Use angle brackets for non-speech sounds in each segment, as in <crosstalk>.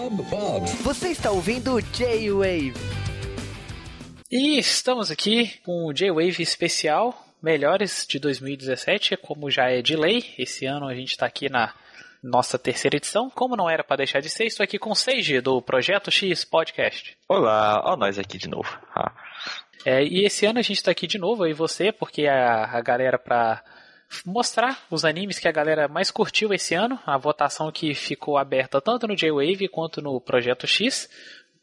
Bob, Bob. Você está ouvindo J-Wave. E estamos aqui com o J-Wave especial, melhores de 2017, como já é de lei. Esse ano a gente está aqui na nossa terceira edição. Como não era para deixar de ser, estou aqui com o Seiji do Projeto X Podcast. Olá, ó nós aqui de novo. Ah. É, e esse ano a gente está aqui de novo, aí você, porque a, a galera para mostrar os animes que a galera mais curtiu esse ano, a votação que ficou aberta tanto no J-Wave quanto no Projeto X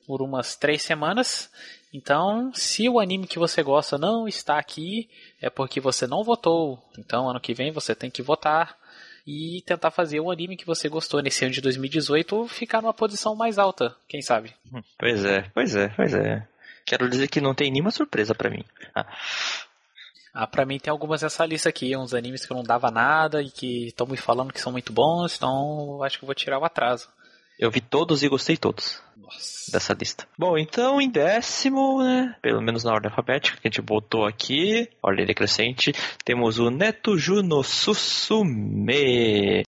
por umas três semanas. Então, se o anime que você gosta não está aqui, é porque você não votou. Então, ano que vem você tem que votar e tentar fazer o anime que você gostou nesse ano de 2018 ficar numa posição mais alta, quem sabe? Pois é, pois é, pois é. Quero dizer que não tem nenhuma surpresa para mim. Ah. Ah, pra mim tem algumas nessa lista aqui, uns animes que eu não dava nada e que estão me falando que são muito bons, então acho que eu vou tirar o atraso. Eu vi todos e gostei todos Nossa. dessa lista. Bom, então em décimo, né? Pelo menos na ordem alfabética que a gente botou aqui, ordem decrescente, temos o Neto Juno Susume.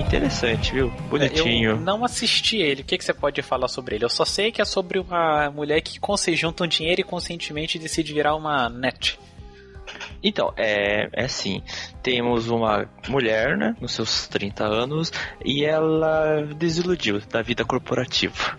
Interessante, viu? Bonitinho. Eu não assisti ele. O que, que você pode falar sobre ele? Eu só sei que é sobre uma mulher que se junta um dinheiro e conscientemente decide virar uma net. Então, é, é assim, temos uma mulher, né, nos seus 30 anos, e ela desiludiu da vida corporativa.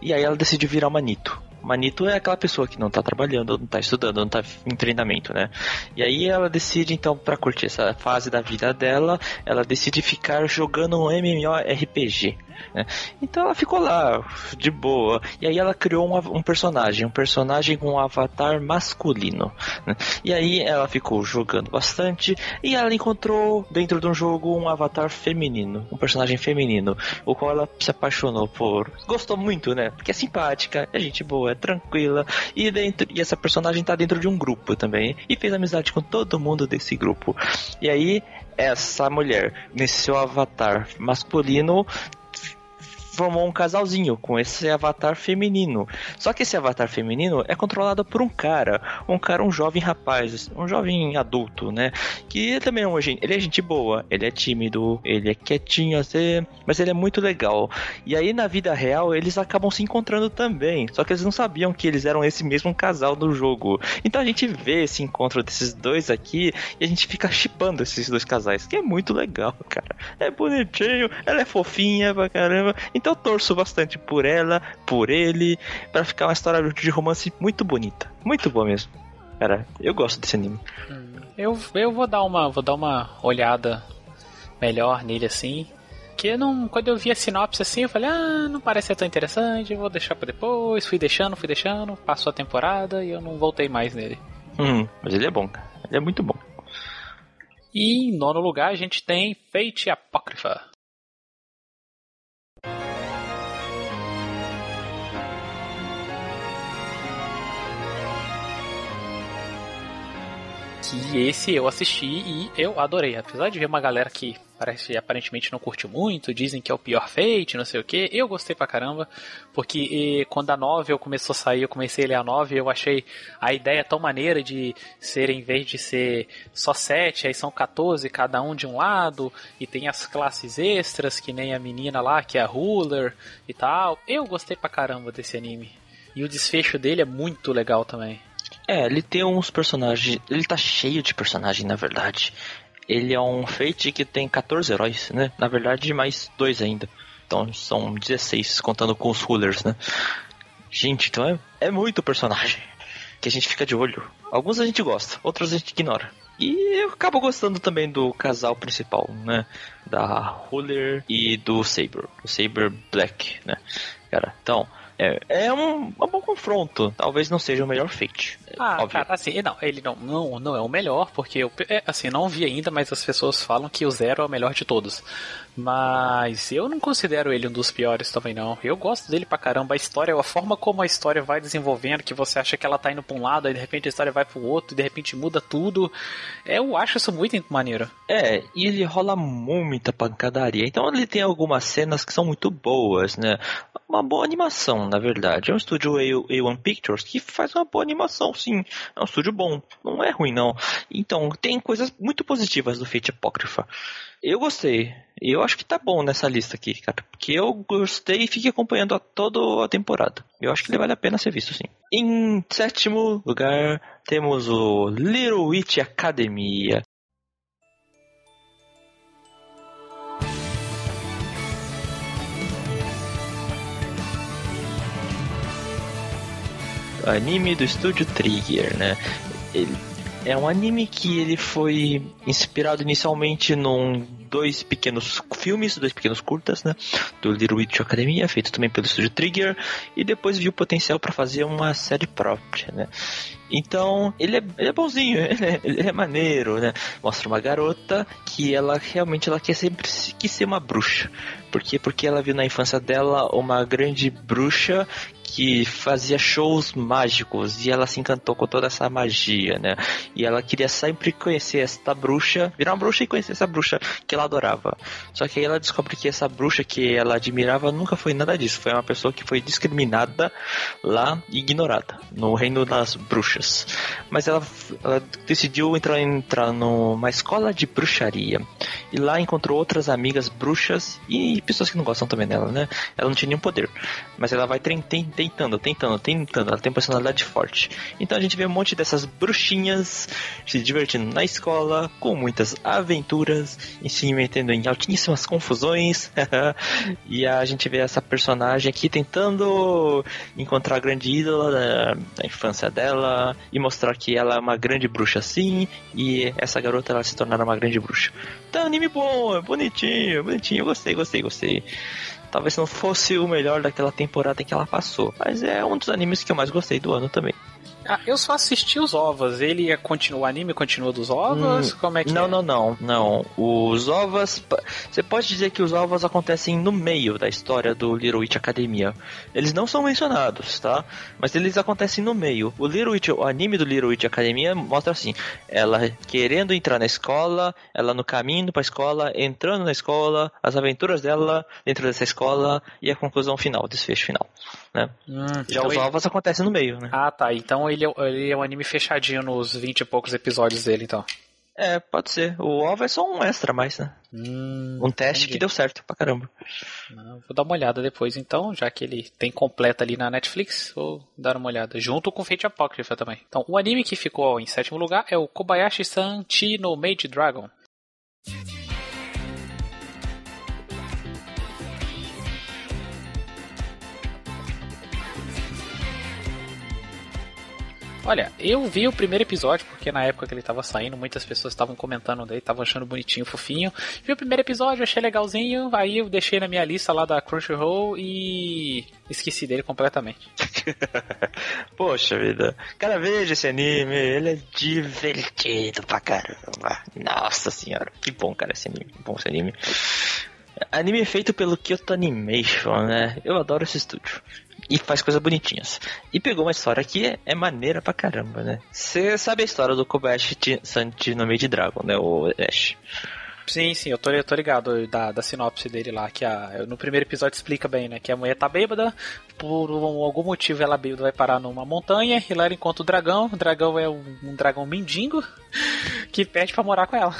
E aí ela decide virar manito. Manito é aquela pessoa que não tá trabalhando, não tá estudando, não tá em treinamento, né? E aí ela decide, então, pra curtir essa fase da vida dela, ela decide ficar jogando um MMORPG. Né? Então ela ficou lá, de boa. E aí ela criou um, um personagem, um personagem com um avatar masculino. Né? E aí ela ficou jogando bastante e ela encontrou dentro de um jogo um avatar feminino, um personagem feminino, o qual ela se apaixonou por. Gostou muito, né? Porque é simpática, é gente boa, é tranquila e dentro e essa personagem tá dentro de um grupo também e fez amizade com todo mundo desse grupo. E aí essa mulher nesse seu avatar masculino formou um casalzinho com esse avatar feminino. Só que esse avatar feminino é controlado por um cara, um cara, um jovem rapaz, um jovem adulto, né? Que também é um ele é gente boa, ele é tímido, ele é quietinho assim, mas ele é muito legal. E aí na vida real eles acabam se encontrando também, só que eles não sabiam que eles eram esse mesmo casal no jogo. Então a gente vê esse encontro desses dois aqui e a gente fica chipando esses dois casais, que é muito legal, cara. É bonitinho, ela é fofinha pra caramba. Então eu torço bastante por ela, por ele, para ficar uma história de romance muito bonita. Muito boa mesmo. Cara, eu gosto desse anime. Eu, eu vou dar uma vou dar uma olhada melhor nele assim. Que não, quando eu vi a sinopse assim, eu falei, ah, não parece ser tão interessante, vou deixar pra depois. Fui deixando, fui deixando, passou a temporada e eu não voltei mais nele. Hum, mas ele é bom, cara. Ele é muito bom. E em nono lugar a gente tem Fate Apócrifa. Que esse eu assisti e eu adorei. Apesar de ver uma galera que parece aparentemente não curte muito, dizem que é o pior Fate, não sei o que, eu gostei pra caramba, porque e, quando a 9 começou a sair, eu comecei a ler a 9, eu achei a ideia tão maneira de ser, em vez de ser só 7, aí são 14, cada um de um lado, e tem as classes extras, que nem a menina lá, que é a Ruler e tal. Eu gostei pra caramba desse anime. E o desfecho dele é muito legal também. É, ele tem uns personagens. Ele tá cheio de personagem, na verdade. Ele é um Fate que tem 14 heróis, né? Na verdade, mais dois ainda. Então são 16, contando com os Rulers, né? Gente, então é, é muito personagem <laughs> que a gente fica de olho. Alguns a gente gosta, outros a gente ignora. E eu acabo gostando também do casal principal, né? Da Ruler e do Saber. O Saber Black, né? Cara, então. É, é um, um bom confronto. Talvez não seja o melhor Fate. Ah, óbvio. cara, assim, não, ele não, não, não é o melhor, porque eu, é, assim, não vi ainda, mas as pessoas falam que o Zero é o melhor de todos. Mas eu não considero ele um dos piores também, não. Eu gosto dele pra caramba. A história, a forma como a história vai desenvolvendo, que você acha que ela tá indo pra um lado, aí de repente a história vai pro outro, e de repente muda tudo. Eu acho isso muito maneiro. É, e ele rola muita pancadaria. Então ele tem algumas cenas que são muito boas, né? uma boa animação, na verdade. É um estúdio A1 Pictures que faz uma boa animação, sim. É um estúdio bom. Não é ruim, não. Então, tem coisas muito positivas do Fate Apócrifa. Eu gostei. Eu acho que tá bom nessa lista aqui, cara. Porque eu gostei e fiquei acompanhando a toda a temporada. Eu acho que ele vale a pena ser visto, sim. Em sétimo lugar, temos o Little Witch Academia. anime do estúdio Trigger, né? Ele é um anime que ele foi inspirado inicialmente num dois pequenos filmes, dois pequenos curtas, né? Do Little Witch Academia, feito também pelo estúdio Trigger, e depois viu potencial para fazer uma série própria, né? Então, ele é, ele é bonzinho, ele <laughs> é, ele é, maneiro, né? Mostra uma garota que ela realmente ela quer sempre quis ser uma bruxa. Por quê? Porque ela viu na infância dela uma grande bruxa que fazia shows mágicos e ela se encantou com toda essa magia, né? E ela queria sempre conhecer esta bruxa, virar uma bruxa e conhecer essa bruxa que ela adorava. Só que aí ela descobre que essa bruxa que ela admirava nunca foi nada disso, foi uma pessoa que foi discriminada lá e ignorada no reino das bruxas. Mas ela, ela decidiu entrar, entrar numa escola de bruxaria e lá encontrou outras amigas bruxas e pessoas que não gostam também dela, né? Ela não tinha nenhum poder, mas ela vai tentando, tentando, tentando. Ela tem personalidade forte. Então a gente vê um monte dessas bruxinhas se divertindo na escola, com muitas aventuras, e se metendo em altíssimas confusões. <laughs> e a gente vê essa personagem aqui tentando encontrar a grande ídola da, da, infância dela e mostrar que ela é uma grande bruxa sim, e essa garota ela se tornará uma grande bruxa. Então, anime bom, bonitinho, bonitinho. Gostei, gostei, gostei. Talvez não fosse o melhor daquela temporada em que ela passou, mas é um dos animes que eu mais gostei do ano também. Ah, eu só assisti os ovos. Ele continua o anime, continua dos ovos? Hum, Como é que Não, é? não, não, não. Os ovos. Você pode dizer que os ovos acontecem no meio da história do Little Witch Academia. Eles não são mencionados, tá? Mas eles acontecem no meio. O Little Witch, o anime do Little Witch Academia mostra assim: ela querendo entrar na escola, ela no caminho pra escola, entrando na escola, as aventuras dela dentro dessa escola e a conclusão final, desfecho final. Né? Hum, Já então os ele... ovos acontecem no meio, né? Ah, tá. Então ele é, ele é um anime fechadinho nos 20 e poucos episódios dele, então. É, pode ser. O OVA é só um extra mais, né? Hum, um teste entendi. que deu certo pra caramba. Ah, vou dar uma olhada depois, então, já que ele tem completo ali na Netflix, vou dar uma olhada. Junto com Fate Apocrypha também. Então, o anime que ficou em sétimo lugar é o Kobayashi-san Chi no Made Dragon. Olha, eu vi o primeiro episódio, porque na época que ele tava saindo, muitas pessoas estavam comentando daí, estavam achando bonitinho, fofinho. Vi o primeiro episódio, achei legalzinho, aí eu deixei na minha lista lá da Crunchyroll e esqueci dele completamente. <laughs> Poxa vida. Cara, veja esse anime, ele é divertido pra caramba. Nossa senhora, que bom, cara, esse anime. Que bom esse anime. Anime feito pelo Kyoto Animation, né? Eu adoro esse estúdio e faz coisas bonitinhas. E pegou uma história que é, é maneira pra caramba, né? Você sabe a história do Kobayashi Santi no meio de Dragon, né? O Ash. Sim, sim, eu tô, eu tô ligado da, da sinopse dele lá, que a, no primeiro episódio explica bem, né? Que a mulher tá bêbada, por um, algum motivo ela bêbada vai parar numa montanha e lá ela encontra o dragão. O dragão é um, um dragão mendigo <laughs> que pede pra morar com ela.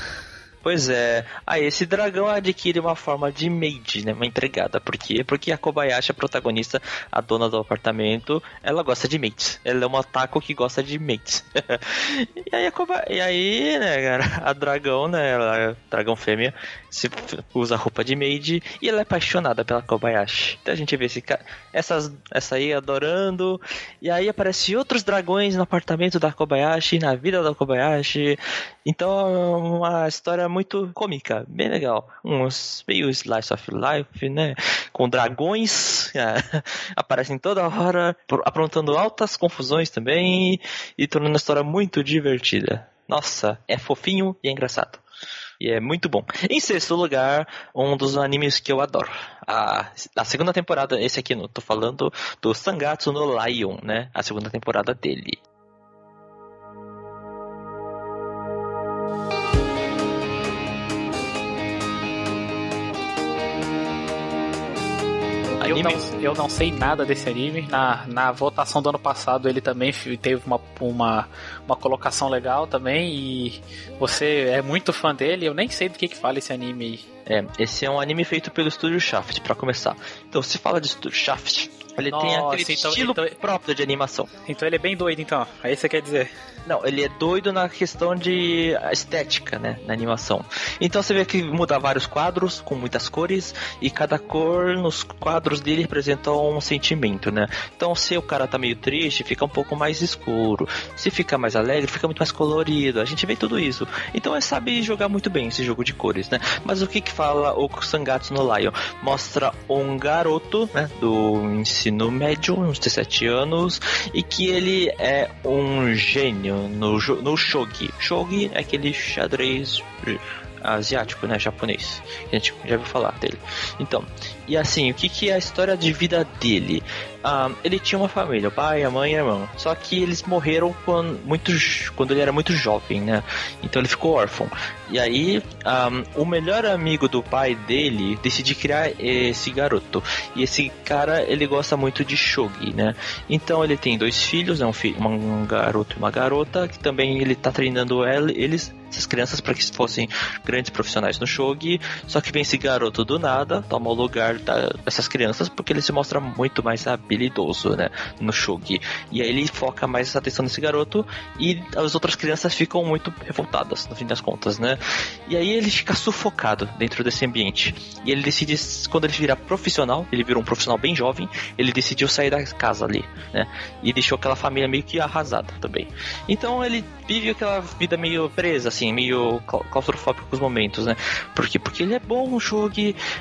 Pois é. Aí ah, esse dragão adquire uma forma de maid, né? Uma entregada. Por quê? Porque a Kobayashi, a protagonista, a dona do apartamento, ela gosta de maids. Ela é uma taco que gosta de maids. <laughs> e aí, a e aí, né, cara, a dragão, né? Ela, dragão fêmea, se usa roupa de maid e ela é apaixonada pela Kobayashi. Então a gente vê esse essas, essa aí adorando. E aí aparece outros dragões no apartamento da Kobayashi, na vida da Kobayashi. Então é uma história muito cômica, bem legal. Uns meio slice of life, né? Com dragões, é, <laughs> aparecem toda hora, aprontando altas confusões também e tornando a história muito divertida. Nossa, é fofinho e é engraçado. E é muito bom. Em sexto lugar, um dos animes que eu adoro. A, a segunda temporada, esse aqui, não tô falando do Sangatsu no Lion, né? A segunda temporada dele. Eu não, eu não sei nada desse anime. Na, na votação do ano passado ele também teve uma, uma, uma colocação legal também. E você é muito fã dele. Eu nem sei do que, que fala esse anime aí. É, esse é um anime feito pelo estúdio Shaft, para começar. Então, se fala de estúdio Shaft, ele Nossa, tem aquele então, estilo então, próprio de animação. Então ele é bem doido, então. Aí você quer dizer? Não, ele é doido na questão de estética, né? Na animação. Então você vê que muda vários quadros com muitas cores e cada cor nos quadros dele representa um sentimento, né? Então se o cara tá meio triste, fica um pouco mais escuro. Se fica mais alegre, fica muito mais colorido. A gente vê tudo isso. Então ele sabe jogar muito bem esse jogo de cores, né? Mas o que que fala o Sangatsu no Lion? Mostra um garoto, né? Do ensino médio, uns 17 anos, e que ele é um gênio no, no shogi. Shogi é aquele xadrez asiático, né, japonês. A gente já ouviu falar dele. Então, e assim, o que, que é a história de vida dele? Um, ele tinha uma família, o pai, a mãe e a irmã. Só que eles morreram quando, muito, quando ele era muito jovem, né? Então ele ficou órfão. E aí, um, o melhor amigo do pai dele decide criar esse garoto. E esse cara, ele gosta muito de shogi, né? Então ele tem dois filhos, né? um, filho, um garoto e uma garota, que também ele tá treinando eles essas crianças para que fossem grandes profissionais no shogi. Só que vem esse garoto do nada, toma o lugar da, dessas crianças porque ele se mostra muito mais habilidoso, né, no shogi. E aí ele foca mais essa atenção nesse garoto e as outras crianças ficam muito revoltadas, no fim das contas, né? E aí ele fica sufocado dentro desse ambiente. E ele decide, quando ele virar profissional, ele virou um profissional bem jovem, ele decidiu sair da casa ali, né? E deixou aquela família meio que arrasada também. Então ele vive aquela vida meio presa, assim, assim, meio claustrofóbico os momentos, né? Por quê? Porque ele é bom no jogo,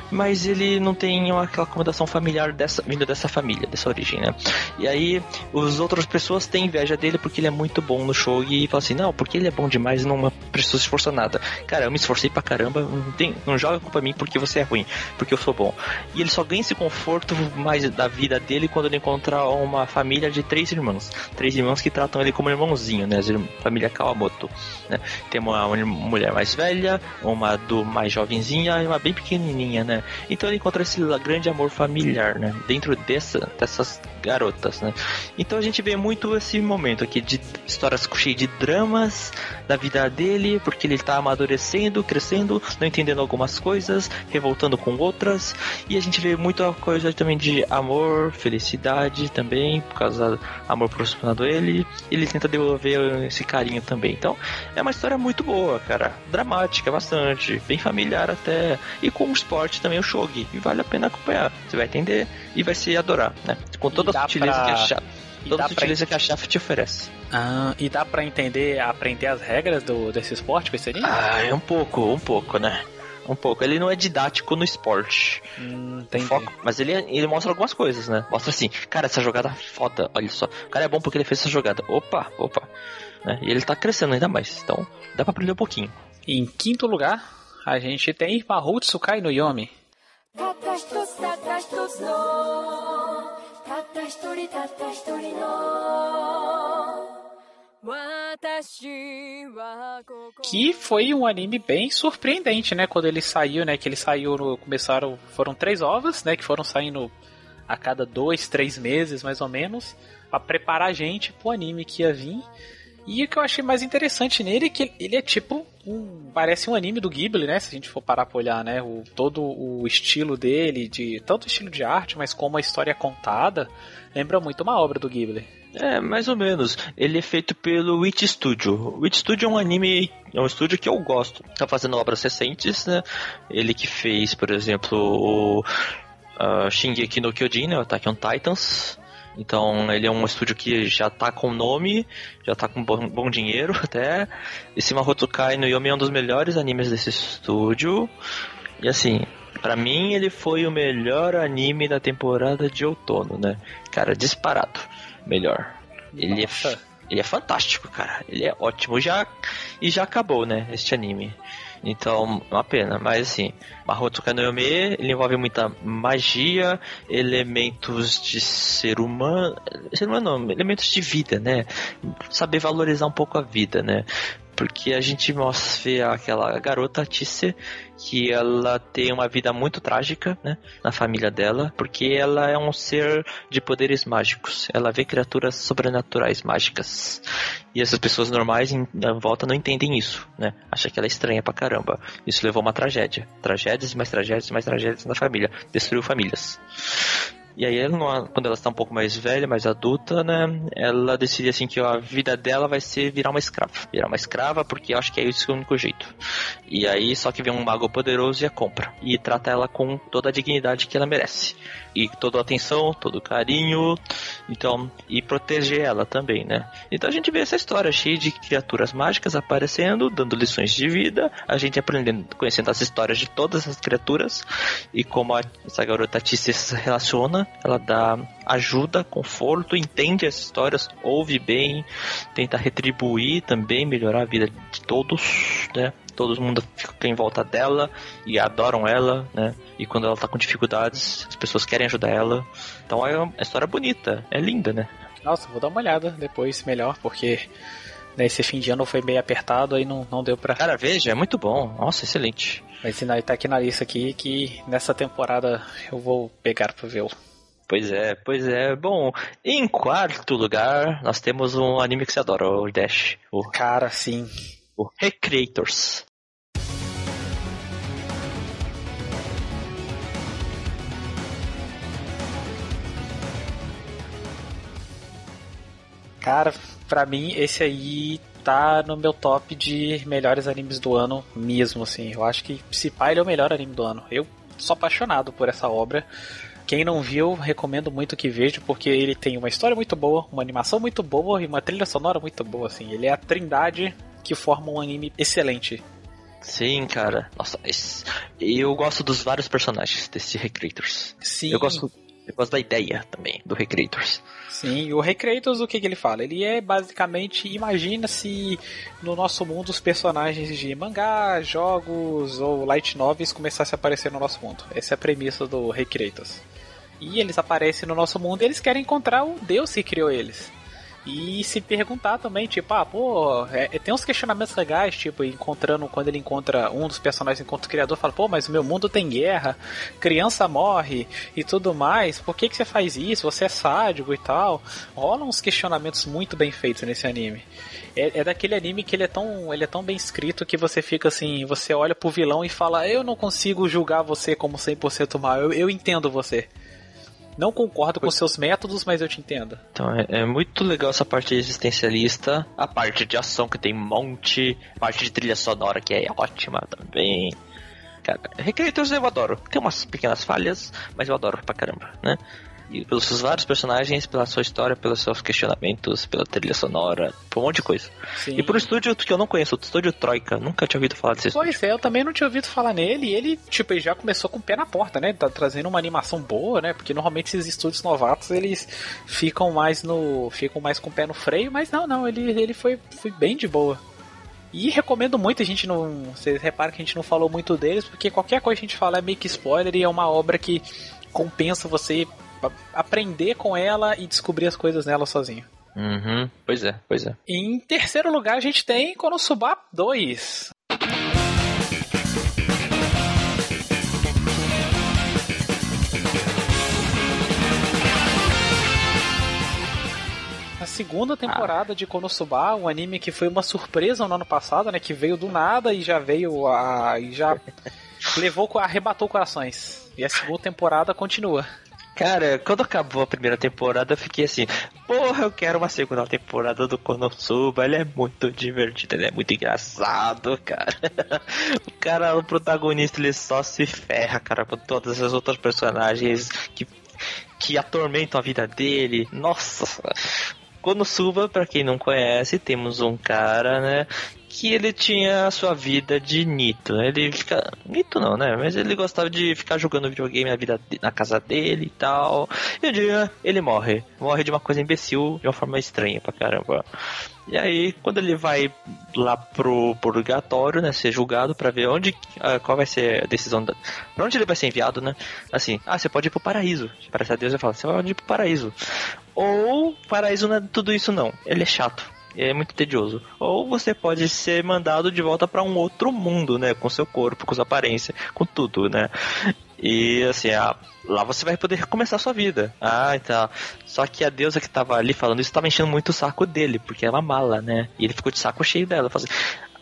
mas ele não tem aquela acomodação familiar dessa, vindo dessa família, dessa origem, né? E aí, as outras pessoas têm inveja dele porque ele é muito bom no jogo e falam assim, não, porque ele é bom demais não precisa se esforçar nada. Cara, eu me esforcei pra caramba, não, tem, não joga culpa mim porque você é ruim, porque eu sou bom. E ele só ganha esse conforto mais da vida dele quando ele encontra uma família de três irmãos. Três irmãos que tratam ele como irmãozinho, né? Família Kawamoto, né? Tem uma uma mulher mais velha, uma do mais jovenzinha e uma bem pequenininha, né? Então ele encontra esse grande amor familiar, né? Dentro dessa, dessas garotas, né? Então a gente vê muito esse momento aqui de histórias cheias de dramas da vida dele, porque ele tá amadurecendo, crescendo, não entendendo algumas coisas, revoltando com outras, e a gente vê muita coisa também de amor, felicidade também, por causa do amor proporcionado a ele, ele tenta devolver esse carinho também. Então, é uma história muito boa, cara, dramática bastante, bem familiar até, e com o esporte também o shogi, e vale a pena acompanhar. Você vai entender e vai se adorar, né? Com toda a sutileza pra... que a Shaft, toda a sutileza pra... que a Shaft te oferece. Ah, e dá pra entender, aprender as regras do, desse esporte anime? Ah, é um pouco, um pouco, né? Um pouco. Ele não é didático no esporte. Hum, foco, mas ele, ele mostra algumas coisas, né? Mostra assim, cara, essa jogada é foda, olha só. O cara é bom porque ele fez essa jogada. Opa, opa. Né? E ele está crescendo ainda mais, então dá para aprender um pouquinho. Em quinto lugar, a gente tem Mahutsukai no Yomi. Que foi um anime bem surpreendente, né? Quando ele saiu, né? Que ele saiu, no, começaram, foram três ovas, né? Que foram saindo a cada dois, três meses, mais ou menos, para preparar a gente pro anime que ia vir. E o que eu achei mais interessante nele é que ele é tipo um, parece um anime do Ghibli, né? Se a gente for parar pra olhar, né? O, todo o estilo dele, de tanto o estilo de arte, mas como a história é contada, lembra muito uma obra do Ghibli. É, mais ou menos. Ele é feito pelo Witch Studio. O Witch Studio é um anime, é um estúdio que eu gosto. Tá fazendo obras recentes, né? Ele que fez, por exemplo, o uh, Shingeki no Kyojin, né? Attack on Titans. Então ele é um estúdio que já tá com nome, já tá com bom, bom dinheiro <laughs> até. Esse Mahotsukai no Yomi é um dos melhores animes desse estúdio. E assim, para mim ele foi o melhor anime da temporada de outono, né? Cara, disparado. Melhor. Ele é, ele é fantástico, cara. Ele é ótimo. Já, e já acabou, né? Este anime. Então, uma pena. Mas assim, Mahotsuka no Yome, ele envolve muita magia, elementos de ser humano. Ser humano não, elementos de vida, né? Saber valorizar um pouco a vida, né? Porque a gente mostra aquela garota Tícia que ela tem uma vida muito trágica, né, na família dela, porque ela é um ser de poderes mágicos. Ela vê criaturas sobrenaturais mágicas. E essas pessoas normais em volta não entendem isso, né? Acha que ela é estranha pra caramba. Isso levou a uma tragédia. Tragédias, mais tragédias, mais tragédias na família. Destruiu famílias. E aí, quando ela está um pouco mais velha, mais adulta, né? Ela decide assim que a vida dela vai ser virar uma escrava. Virar uma escrava porque acho que é esse o único jeito. E aí, só que vem um mago poderoso e a compra. E trata ela com toda a dignidade que ela merece. E toda a atenção, todo o carinho. Então, e proteger ela também, né? Então a gente vê essa história cheia de criaturas mágicas aparecendo, dando lições de vida. A gente aprendendo, conhecendo as histórias de todas as criaturas. E como a, essa garota se relaciona ela dá ajuda, conforto, entende as histórias, ouve bem, tenta retribuir também, melhorar a vida de todos, né? Todo mundo fica em volta dela e adoram ela, né? E quando ela tá com dificuldades, as pessoas querem ajudar ela. Então é uma história bonita, é linda, né? Nossa, vou dar uma olhada depois melhor, porque né, esse fim de ano foi meio apertado, aí não, não deu pra. Cara, veja, é muito bom. Nossa, excelente. Mas tá aqui na lista aqui que nessa temporada eu vou pegar pra ver Pois é, pois é. Bom, em quarto lugar, nós temos um anime que você adora, o Dash. O, Cara, sim. O Recreators. Cara, pra mim, esse aí tá no meu top de melhores animes do ano mesmo, assim. Eu acho que se pá, ele é o melhor anime do ano. Eu sou apaixonado por essa obra. Quem não viu, recomendo muito que veja, porque ele tem uma história muito boa, uma animação muito boa e uma trilha sonora muito boa, assim. Ele é a trindade que forma um anime excelente. Sim, cara. Nossa, eu gosto dos vários personagens desse Recreators. Sim. Eu gosto, eu gosto da ideia também do Recreators. Sim, e o Recreators, o que, que ele fala? Ele é basicamente, imagina se no nosso mundo os personagens de mangá, jogos ou light novels começassem a aparecer no nosso mundo. Essa é a premissa do Recreators. E eles aparecem no nosso mundo e eles querem encontrar o Deus que criou eles. E se perguntar também, tipo, ah, pô, é, é, tem uns questionamentos legais, tipo, encontrando, quando ele encontra um dos personagens, encontra o criador, fala, pô, mas o meu mundo tem guerra, criança morre e tudo mais, por que, que você faz isso? Você é sádico e tal. Rolam uns questionamentos muito bem feitos nesse anime. É, é, daquele anime que ele é, tão, ele é tão bem escrito que você fica assim, você olha pro vilão e fala, eu não consigo julgar você como 100% mal, eu, eu entendo você. Não concordo com seus métodos, mas eu te entendo. Então é, é, muito legal essa parte existencialista. A parte de ação que tem um monte. A parte de trilha sonora que é ótima também. Cara, Recreators eu adoro. Tem umas pequenas falhas, mas eu adoro pra caramba, né? E pelos seus vários personagens, pela sua história, pelos seus questionamentos, pela trilha sonora, por um monte de coisa. Sim. E por um estúdio que eu não conheço, o estúdio Troika, nunca tinha ouvido falar desse pois estúdio. é, eu também não tinha ouvido falar nele, e ele, tipo, ele já começou com o pé na porta, né? Tá trazendo uma animação boa, né? Porque normalmente esses estúdios novatos, eles ficam mais no. ficam mais com o pé no freio, mas não, não, ele, ele foi, foi bem de boa. E recomendo muito, a gente não. Vocês reparam que a gente não falou muito deles, porque qualquer coisa que a gente fala é meio que spoiler e é uma obra que compensa você aprender com ela e descobrir as coisas nela sozinho. Uhum, pois é, pois é. Em terceiro lugar, a gente tem Konosuba 2. A segunda temporada ah. de Konosuba, um anime que foi uma surpresa no ano passado, né? Que veio do nada e já veio a. e já <laughs> levou, arrebatou corações. E a segunda temporada continua. Cara, quando acabou a primeira temporada, eu fiquei assim, porra, eu quero uma segunda temporada do Konosuba, ele é muito divertido, ele é muito engraçado, cara. <laughs> o cara, o protagonista, ele só se ferra, cara, com todas as outras personagens que, que atormentam a vida dele. Nossa, Konosuba, para quem não conhece, temos um cara, né, que ele tinha a sua vida de Nito. Ele fica. Nito não, né? Mas ele gostava de ficar jogando videogame na, vida, na casa dele e tal. E um dia ele morre. Morre de uma coisa imbecil, de uma forma estranha pra caramba. E aí, quando ele vai lá pro purgatório, né, ser julgado para ver onde, uh, qual vai ser a decisão, da, pra onde ele vai ser enviado, né? Assim, ah, você pode ir pro paraíso. Parece a Deus e fala, você vai ir pro paraíso. Ou, paraíso não é tudo isso não, ele é chato é muito tedioso. Ou você pode ser mandado de volta para um outro mundo, né? Com seu corpo, com sua aparência, com tudo, né? E assim, a, lá você vai poder recomeçar sua vida. Ah, então. Só que a deusa que tava ali falando isso tava enchendo muito o saco dele, porque é uma mala, né? E ele ficou de saco cheio dela. Assim,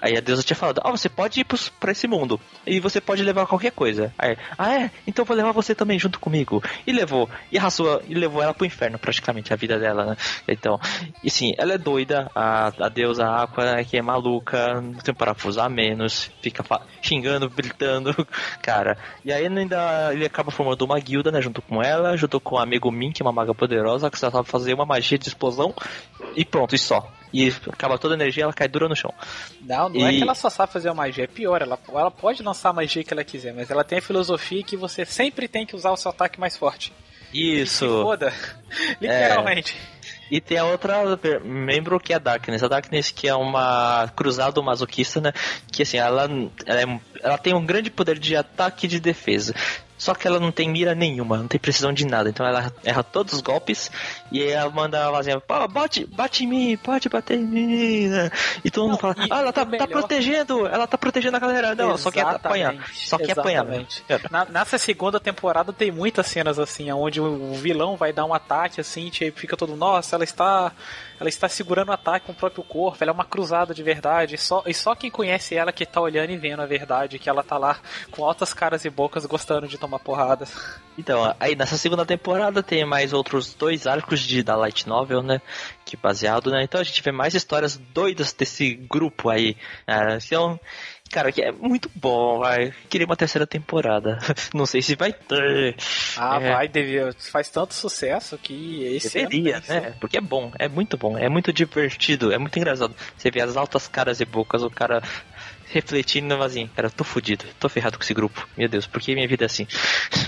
Aí a deusa tinha falado, ah, você pode ir pra esse mundo. E você pode levar qualquer coisa. Aí, ah é? Então vou levar você também junto comigo. E levou. E arrasou, e levou ela pro inferno, praticamente, a vida dela, né? Então, e sim, ela é doida, a, a deusa Aqua, né, que é maluca, não tem parafuso a menos, fica xingando, gritando, <laughs> cara. E aí ainda ele acaba formando uma guilda, né, junto com ela, junto com o amigo Min, que é uma maga poderosa, que só sabe fazer uma magia de explosão, e pronto, e só e acaba toda a energia ela cai dura no chão. Não, não é e... é que ela só sabe fazer uma magia, é pior, ela, ela pode lançar a magia que ela quiser, mas ela tem a filosofia que você sempre tem que usar o seu ataque mais forte. Isso. foda. <laughs> Literalmente. É. E tem a outra membro que é a Darkness. A Darkness que é uma cruzado masoquista, né? Que assim, ela, ela, é, ela tem um grande poder de ataque e de defesa. Só que ela não tem mira nenhuma, não tem precisão de nada. Então ela erra todos os golpes e ela manda a vozinha, pô, bate, bate em mim, pode bater em mim. Né? E todo mundo fala, ah, ela tá, tá, protegendo, ela tá protegendo a galera. Não, exatamente, só quer apanhar. Só quer apanhar. Na, nessa segunda temporada tem muitas cenas assim, onde o vilão vai dar um ataque assim, e fica todo, nossa, ela está ela está segurando o ataque com o próprio corpo, ela é uma cruzada de verdade. E só, e só quem conhece ela que tá olhando e vendo a verdade, que ela tá lá com altas caras e bocas gostando de tomar porradas. Então, aí nessa segunda temporada tem mais outros dois arcos de da Light Novel, né? Que baseado, né? Então a gente vê mais histórias doidas desse grupo aí. Né? Então, Cara, que é muito bom, vai. Queria uma terceira temporada. <laughs> Não sei se vai ter. Ah, é. vai, devia. Faz tanto sucesso que esse Deveria, né? Porque é bom, é muito bom, é muito divertido, é muito engraçado. Você vê as altas caras e bocas, o cara refletindo assim, cara, eu tô fudido, tô ferrado com esse grupo. Meu Deus, por que minha vida é assim?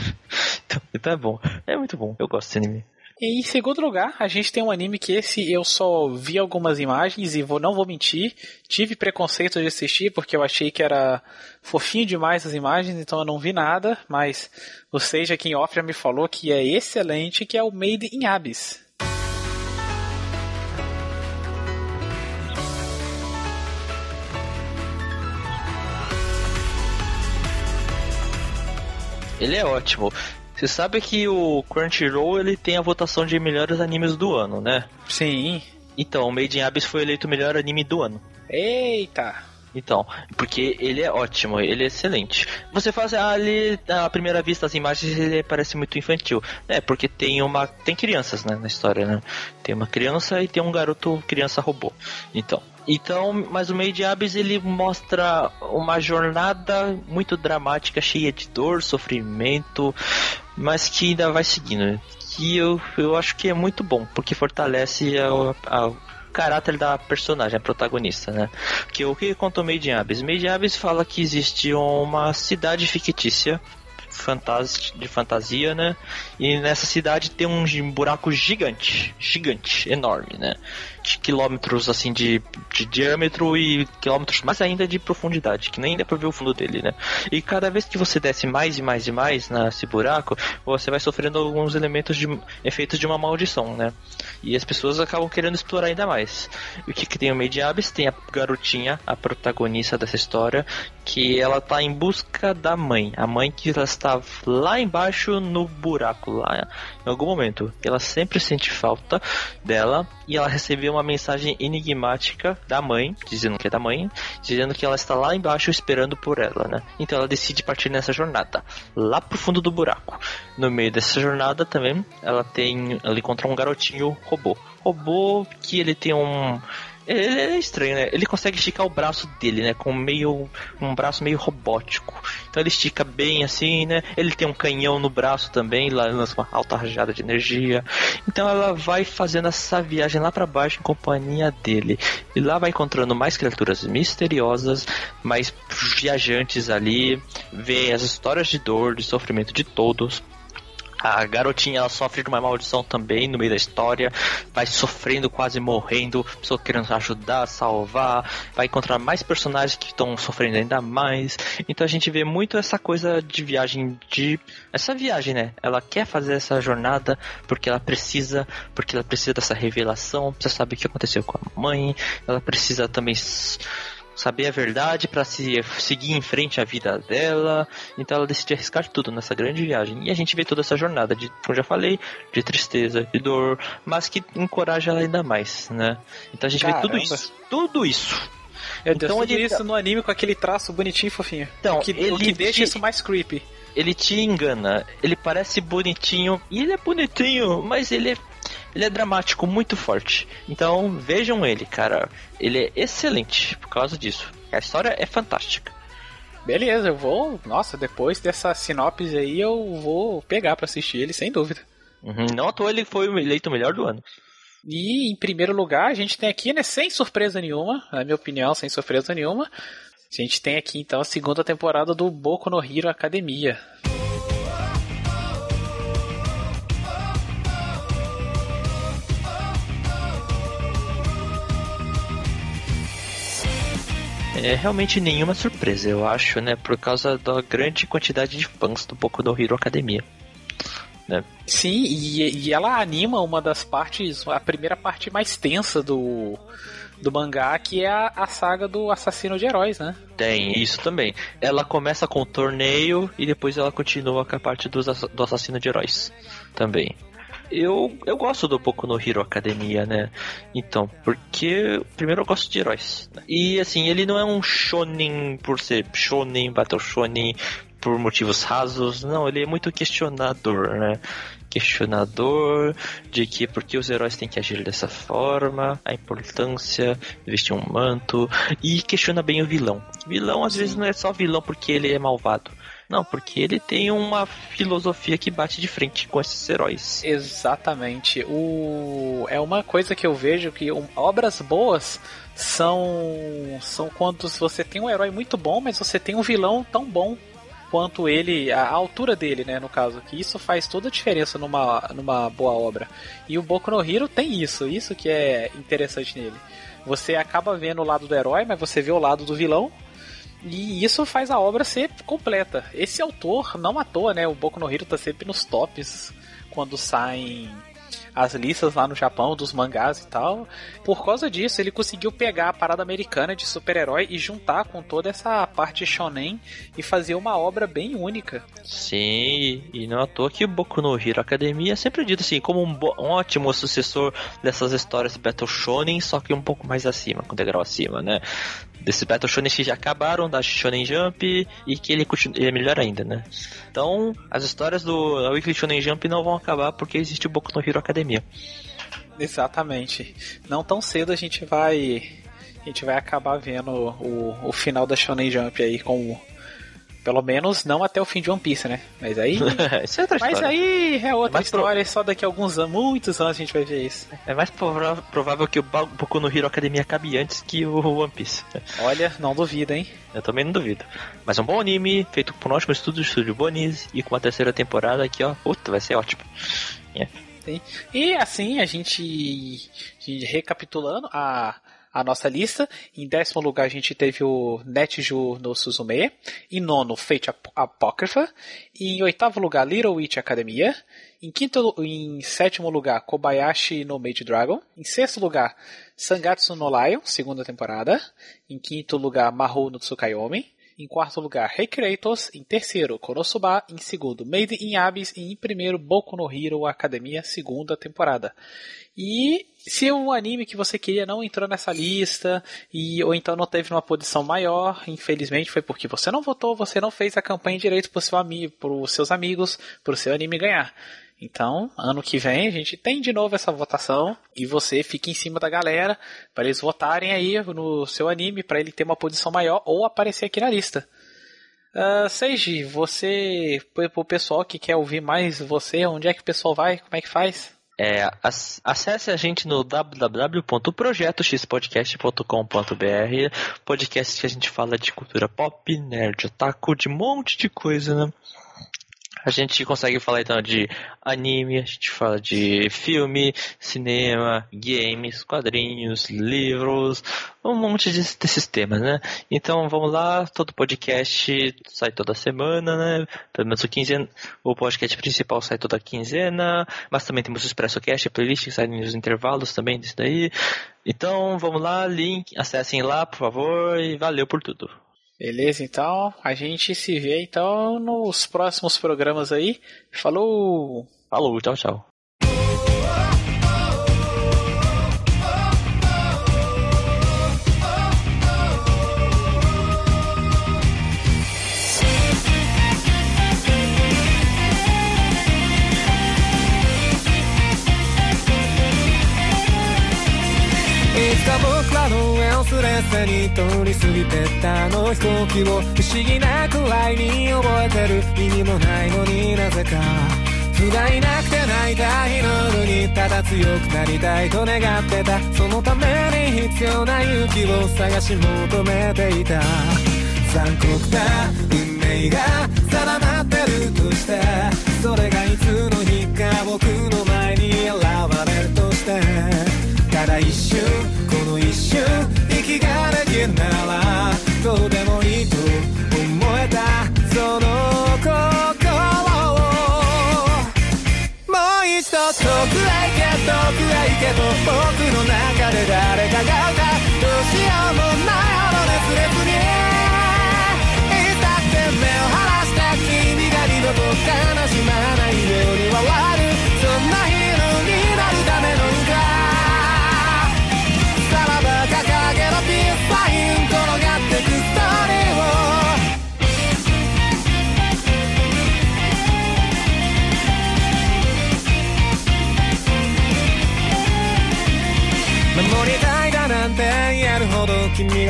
<laughs> então, então é bom, é muito bom, eu gosto desse anime. E em segundo lugar, a gente tem um anime que esse eu só vi algumas imagens e vou, não vou mentir, tive preconceito de assistir porque eu achei que era fofinho demais as imagens, então eu não vi nada, mas o Seja quem off já me falou que é excelente, que é o Made in Abyss. Ele é ótimo. Você sabe que o Crunchyroll ele tem a votação de melhores animes do ano, né? Sim. Então, o Made in Abyss foi eleito o melhor anime do ano. Eita! Então, porque ele é ótimo, ele é excelente. Você faz ali, à primeira vista, as imagens, ele parece muito infantil. É, porque tem uma. Tem crianças, né, na história, né? Tem uma criança e tem um garoto criança robô. Então. Então, mas o Made Abyss ele mostra uma jornada muito dramática, cheia de dor, sofrimento, mas que ainda vai seguindo. Que eu, eu acho que é muito bom, porque fortalece a, a caráter da personagem, a protagonista, né? Que o que contou Made in Abyss? Made Abyss fala que existe uma cidade fictícia de fantasia, né? E nessa cidade tem um buraco gigante, gigante, enorme, né? de quilômetros assim de, de diâmetro e quilômetros mais ainda de profundidade, que nem dá pra ver o fundo dele, né? E cada vez que você desce mais e mais e mais nesse buraco, você vai sofrendo alguns elementos de efeitos de uma maldição, né? E as pessoas acabam querendo explorar ainda mais. O que, que tem o Made Abyss? Tem a garotinha, a protagonista dessa história, que ela tá em busca da mãe. A mãe que ela está lá embaixo no buraco, lá em algum momento. Ela sempre sente falta dela e ela recebeu uma mensagem enigmática da mãe, dizendo que é da mãe, dizendo que ela está lá embaixo esperando por ela, né? Então ela decide partir nessa jornada, lá pro fundo do buraco. No meio dessa jornada também, ela tem, ela encontra um garotinho robô. Robô que ele tem um ele é estranho, né? Ele consegue esticar o braço dele, né? Com meio. um braço meio robótico. Então ele estica bem assim, né? Ele tem um canhão no braço também, lá lança uma alta rajada de energia. Então ela vai fazendo essa viagem lá para baixo em companhia dele. E lá vai encontrando mais criaturas misteriosas, mais viajantes ali, vê as histórias de dor, de sofrimento de todos A garotinha ela sofre de uma maldição também no meio da história, vai sofrendo, quase morrendo, pessoa querendo ajudar, salvar, vai encontrar mais personagens que estão sofrendo ainda mais. Então a gente vê muito essa coisa de viagem de essa viagem, né? Ela quer fazer essa jornada porque ela precisa, porque ela precisa dessa revelação, precisa saber o que aconteceu com a mãe, ela precisa também saber a verdade para se seguir em frente a vida dela. Então ela decide arriscar tudo nessa grande viagem. E a gente vê toda essa jornada de, como já falei, de tristeza, de dor, mas que encoraja ela ainda mais, né? Então a gente Caramba. vê tudo isso, tudo isso. Deus, então, tudo ele... isso no anime com aquele traço bonitinho e fofinho. Então, o que, ele o que deixa te... isso mais creepy. Ele te engana. Ele parece bonitinho. E ele é bonitinho, mas ele é ele é dramático, muito forte. Então vejam ele, cara. Ele é excelente por causa disso. A história é fantástica. Beleza, eu vou. Nossa, depois dessa sinopse aí eu vou pegar para assistir ele sem dúvida. Uhum, não à toa ele foi eleito o melhor do ano. E em primeiro lugar, a gente tem aqui, né, sem surpresa nenhuma, na minha opinião, sem surpresa nenhuma, a gente tem aqui então a segunda temporada do Boku no Hero Academia. É realmente nenhuma surpresa, eu acho, né? Por causa da grande quantidade de fãs do Boku no Hero Academia. Né? Sim, e, e ela anima uma das partes, a primeira parte mais tensa do, do mangá, que é a, a, saga do assassino de heróis, né? Tem, isso também. Ela começa com o torneio e depois ela continua com a parte do, do assassino de heróis também eu, eu gosto do pouco no Hero Academia, né? Então, porque primeiro eu gosto de heróis. Né? E assim, ele não é um shonen por ser shonen, battle shonen por motivos rasos, não, ele é muito questionador, né? questionador de que porque os heróis têm que agir dessa forma, a importância de vestir um manto e questiona bem o vilão. Vilão às Sim. vezes não é só vilão porque ele é malvado. Não, porque ele tem uma filosofia que bate de frente com esses heróis. Exatamente. O é uma coisa que eu vejo que obras boas são são quando você tem um herói muito bom, mas você tem um vilão tão bom quanto ele, a altura dele, né, no caso, que isso faz toda a diferença numa, numa boa obra. E o Boku no Hero tem isso, isso que é interessante nele. Você acaba vendo o lado do herói, mas você vê o lado do vilão, e isso faz a obra ser completa. Esse autor, não à toa, né? O Boku no Hero tá sempre nos tops quando saem as listas lá no Japão dos mangás e tal. Por causa disso, ele conseguiu pegar a parada americana de super-herói e juntar com toda essa parte shonen e fazer uma obra bem única. Sim, e não à toa que o Boku no Hero Academia é sempre dito assim, como um, um ótimo sucessor dessas histórias Battle Shonen, só que um pouco mais acima, com degrau acima, né? Desses Battle Shonen que já acabaram, da Shonen Jump, e que ele, continua, ele é melhor ainda, né? Então, as histórias do Weekly Shonen Jump não vão acabar porque existe o Boku no Hero Academia. Exatamente. Não tão cedo a gente vai a gente vai acabar vendo o, o final da Shonen Jump aí com pelo menos não até o fim de One Piece, né? Mas aí. <laughs> isso é outra mas história. aí é outra é história, pro... só daqui a alguns anos, muitos anos a gente vai ver isso. É mais provável que o Boku no Hero Academia acabe antes que o One Piece. Olha, não duvido, hein? Eu também não duvido. Mas é um bom anime, feito por um ótimo estúdio, estúdio Bonis, e com uma terceira temporada aqui, ó. Puta, vai ser ótimo. Yeah. E assim, a gente recapitulando, a a nossa lista. Em décimo lugar a gente teve o Netju no Suzume. Em nono, Fate Apócrifa. Em oitavo lugar, Little Witch Academia. Em quinto, em sétimo lugar, Kobayashi no Mage Dragon. Em sexto lugar, Sangatsu no Lion, segunda temporada. Em quinto lugar, Mahou no Tsukayomi. Em quarto lugar, Recreators. Em terceiro, Konosuba. Em segundo, Made in Abyss. E em primeiro, Boku no Hero Academia, segunda temporada. E se o anime que você queria não entrou nessa lista, e ou então não teve uma posição maior, infelizmente foi porque você não votou, você não fez a campanha direito para os seus amigos, para o seu anime ganhar. Então, ano que vem a gente tem de novo essa votação e você fica em cima da galera para eles votarem aí no seu anime para ele ter uma posição maior ou aparecer aqui na lista. Uh, Seiji, você, pro pessoal que quer ouvir mais você, onde é que o pessoal vai? Como é que faz? É, acesse a gente no www.projetoxpodcast.com.br podcast que a gente fala de cultura pop, nerd, otaku, de um monte de coisa, né? A gente consegue falar então de anime, a gente fala de filme, cinema, games, quadrinhos, livros, um monte de, desses temas, né? Então vamos lá, todo podcast sai toda semana, né? Pelo menos o quinzena, o podcast principal sai toda quinzena, mas também temos o Expresso Cast, a playlist que sai nos intervalos também disso daí. Então vamos lá, link, acessem lá, por favor, e valeu por tudo. Beleza, então a gente se vê então nos próximos programas aí. Falou! Falou, tchau, tchau. スレスに通り過ぎてったあの飛行機を不思議なくらいに覚えてる意味もないのになぜか不甲斐なくて泣いた日の夜にただ強くなりたいと願ってたそのために必要な勇気を探し求めていた残酷な運命が定まってるとしてそれがいつの日か僕の前に現れ cagada.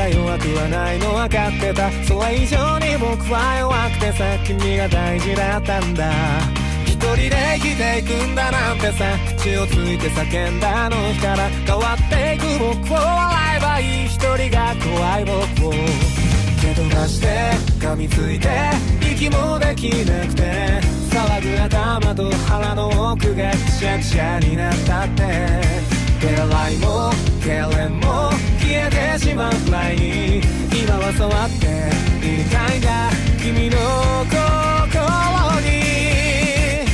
が弱くはないの分かってた。それ以上に僕は弱くてさ君が大事だったんだ。一人で生きていくんだなんてさ口をついて叫んだあの日から変わっていく僕を笑えばいい。一人が怖い僕を。蹴飛ばして噛みついて息もできなくて騒ぐ頭と腹の奥がくしゃくしゃになったって。手洗いも痙攣も消えてしまうくらいに今は触っていたいんだ君の心に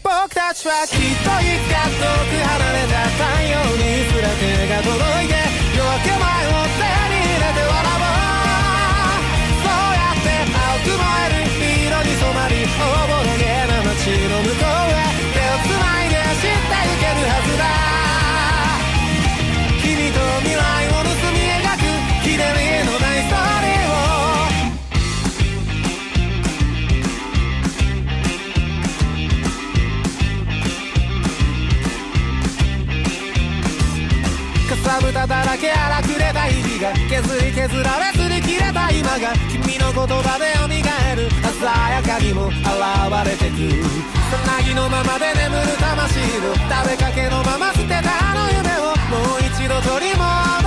僕たちはきっといつか遠く離れた太陽にすら手が届いて夜明け前を手に入れて笑おうそうやって青く燃える色に染まりおぼろげな街の向こうへ。だらけ荒くれた日々が削り削られずに切れた今が君の言葉で蘇る鮮やかにも現れてく。さなぎのままで眠る魂を食べかけのまま捨てたあの夢をもう一度取り戻